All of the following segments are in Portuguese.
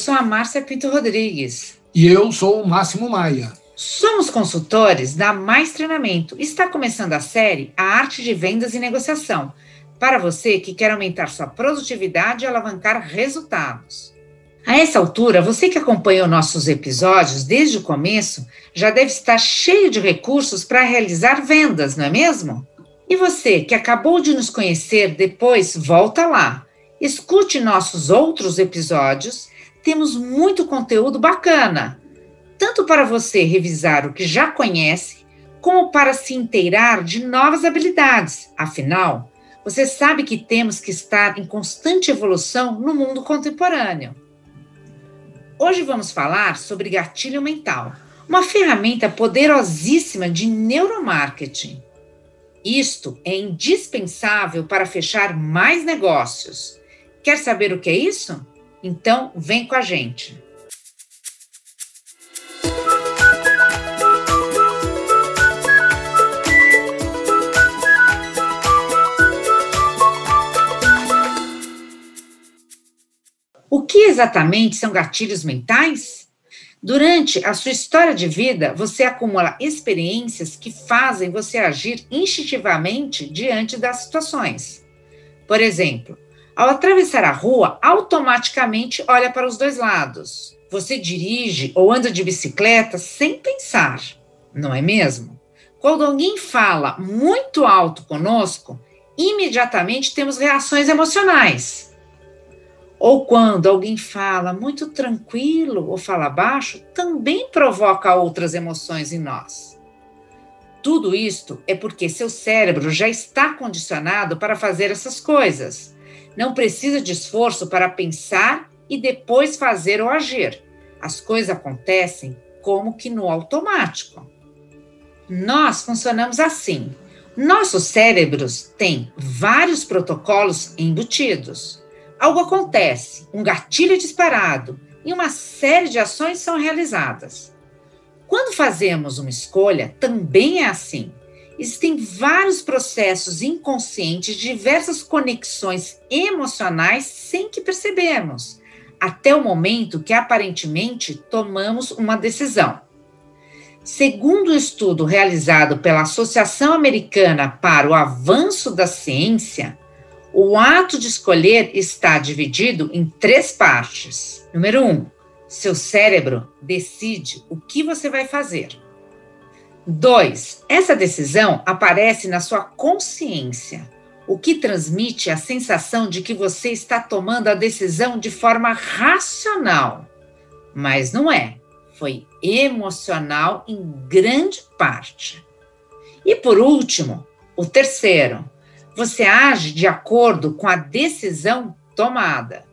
sou a Márcia Pinto Rodrigues. E eu sou o Máximo Maia. Somos consultores da Mais Treinamento. Está começando a série A Arte de Vendas e Negociação, para você que quer aumentar sua produtividade e alavancar resultados. A essa altura, você que acompanhou nossos episódios desde o começo já deve estar cheio de recursos para realizar vendas, não é mesmo? E você que acabou de nos conhecer depois, volta lá Escute nossos outros episódios, temos muito conteúdo bacana, tanto para você revisar o que já conhece, como para se inteirar de novas habilidades. Afinal, você sabe que temos que estar em constante evolução no mundo contemporâneo. Hoje vamos falar sobre gatilho mental, uma ferramenta poderosíssima de neuromarketing. Isto é indispensável para fechar mais negócios Quer saber o que é isso? Então, vem com a gente. O que exatamente são gatilhos mentais? Durante a sua história de vida, você acumula experiências que fazem você agir instintivamente diante das situações. Por exemplo, ao atravessar a rua, automaticamente olha para os dois lados. Você dirige ou anda de bicicleta sem pensar, não é mesmo? Quando alguém fala muito alto conosco, imediatamente temos reações emocionais. Ou quando alguém fala muito tranquilo ou fala baixo, também provoca outras emoções em nós. Tudo isto é porque seu cérebro já está condicionado para fazer essas coisas não precisa de esforço para pensar e depois fazer ou agir. As coisas acontecem como que no automático. Nós funcionamos assim. Nossos cérebros têm vários protocolos embutidos. Algo acontece, um gatilho é disparado e uma série de ações são realizadas. Quando fazemos uma escolha, também é assim existem vários processos inconscientes, diversas conexões emocionais sem que percebemos, até o momento que aparentemente tomamos uma decisão. Segundo o um estudo realizado pela Associação Americana para o Avanço da Ciência, o ato de escolher está dividido em três partes. Número um, seu cérebro decide o que você vai fazer. Dois, essa decisão aparece na sua consciência, o que transmite a sensação de que você está tomando a decisão de forma racional. Mas não é, foi emocional em grande parte. E por último, o terceiro, você age de acordo com a decisão tomada.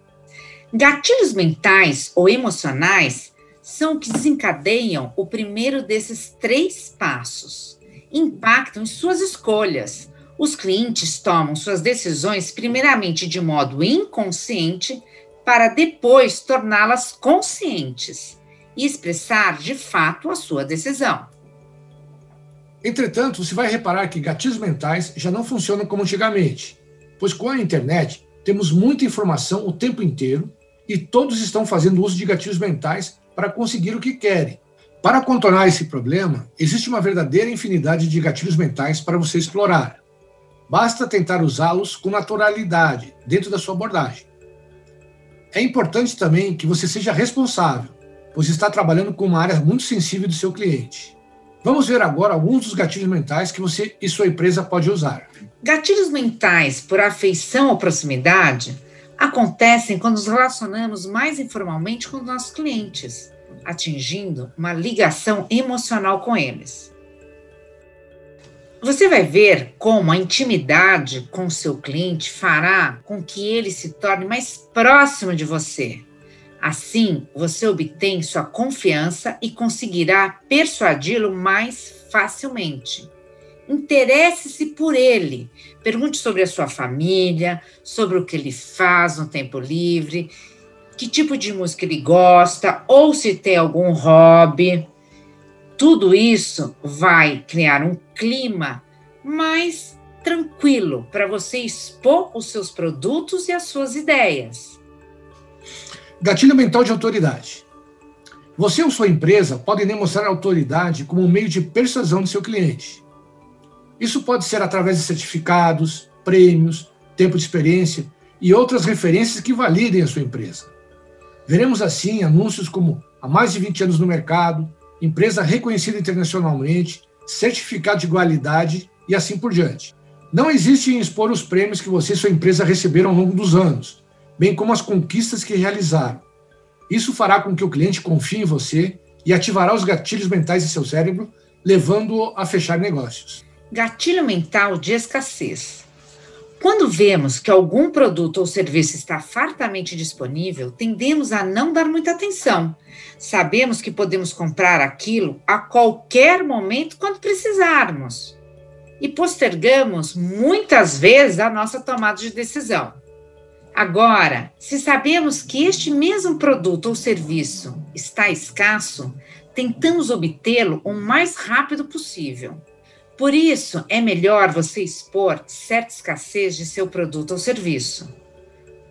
Gatilhos mentais ou emocionais são que desencadeiam o primeiro desses três passos. Impactam em suas escolhas. Os clientes tomam suas decisões primeiramente de modo inconsciente, para depois torná-las conscientes e expressar de fato a sua decisão. Entretanto, você vai reparar que gatilhos mentais já não funcionam como antigamente, pois com a internet temos muita informação o tempo inteiro e todos estão fazendo uso de gatilhos mentais para conseguir o que querem. Para contornar esse problema, existe uma verdadeira infinidade de gatilhos mentais para você explorar. Basta tentar usá-los com naturalidade dentro da sua abordagem. É importante também que você seja responsável, pois está trabalhando com uma área muito sensível do seu cliente. Vamos ver agora alguns dos gatilhos mentais que você e sua empresa pode usar. Gatilhos mentais por afeição ou proximidade acontecem quando nos relacionamos mais informalmente com nossos clientes, atingindo uma ligação emocional com eles. Você vai ver como a intimidade com seu cliente fará com que ele se torne mais próximo de você. Assim, você obtém sua confiança e conseguirá persuadi-lo mais facilmente. Interesse-se por ele. Pergunte sobre a sua família, sobre o que ele faz no tempo livre, que tipo de música ele gosta, ou se tem algum hobby. Tudo isso vai criar um clima mais tranquilo para você expor os seus produtos e as suas ideias. Gatilho mental de autoridade. Você ou sua empresa podem demonstrar autoridade como um meio de persuasão do seu cliente. Isso pode ser através de certificados, prêmios, tempo de experiência e outras referências que validem a sua empresa. Veremos assim anúncios como há mais de 20 anos no mercado, empresa reconhecida internacionalmente, certificado de qualidade e assim por diante. Não existe em expor os prêmios que você e sua empresa receberam ao longo dos anos, bem como as conquistas que realizaram. Isso fará com que o cliente confie em você e ativará os gatilhos mentais em seu cérebro, levando-o a fechar negócios. Gatilho mental de escassez. Quando vemos que algum produto ou serviço está fartamente disponível, tendemos a não dar muita atenção. Sabemos que podemos comprar aquilo a qualquer momento quando precisarmos. E postergamos muitas vezes a nossa tomada de decisão. Agora, se sabemos que este mesmo produto ou serviço está escasso, tentamos obtê-lo o mais rápido possível. Por isso, é melhor você expor certa escassez de seu produto ou serviço,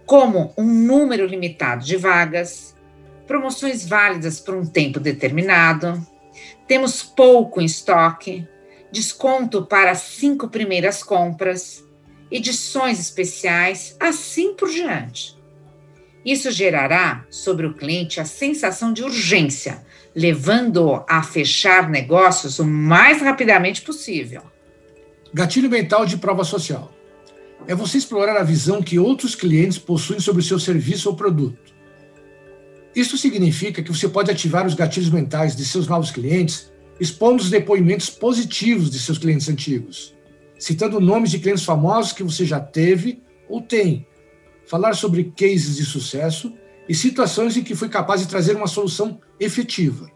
como um número limitado de vagas, promoções válidas por um tempo determinado, temos pouco em estoque, desconto para as cinco primeiras compras, edições especiais, assim por diante. Isso gerará sobre o cliente a sensação de urgência, levando-o a fechar negócios o mais rapidamente possível. Gatilho mental de prova social. É você explorar a visão que outros clientes possuem sobre o seu serviço ou produto. Isso significa que você pode ativar os gatilhos mentais de seus novos clientes expondo os depoimentos positivos de seus clientes antigos citando nomes de clientes famosos que você já teve ou tem, falar sobre cases de sucesso e situações em que foi capaz de trazer uma solução efetiva.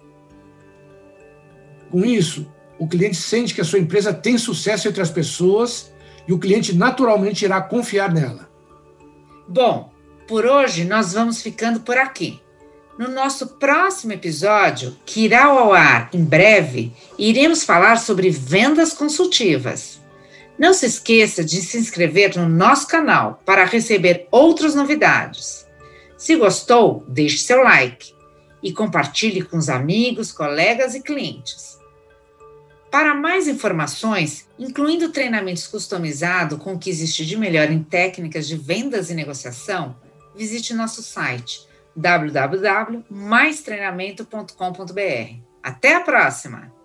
Com isso, o cliente sente que a sua empresa tem sucesso entre as pessoas e o cliente naturalmente irá confiar nela. Bom, por hoje nós vamos ficando por aqui. No nosso próximo episódio, que irá ao ar em breve, iremos falar sobre vendas consultivas. Não se esqueça de se inscrever no nosso canal para receber outras novidades. Se gostou, deixe seu like e compartilhe com os amigos, colegas e clientes. Para mais informações, incluindo treinamentos customizados com o que existe de melhor em técnicas de vendas e negociação, visite nosso site www.maistreinamento.com.br. Até a próxima!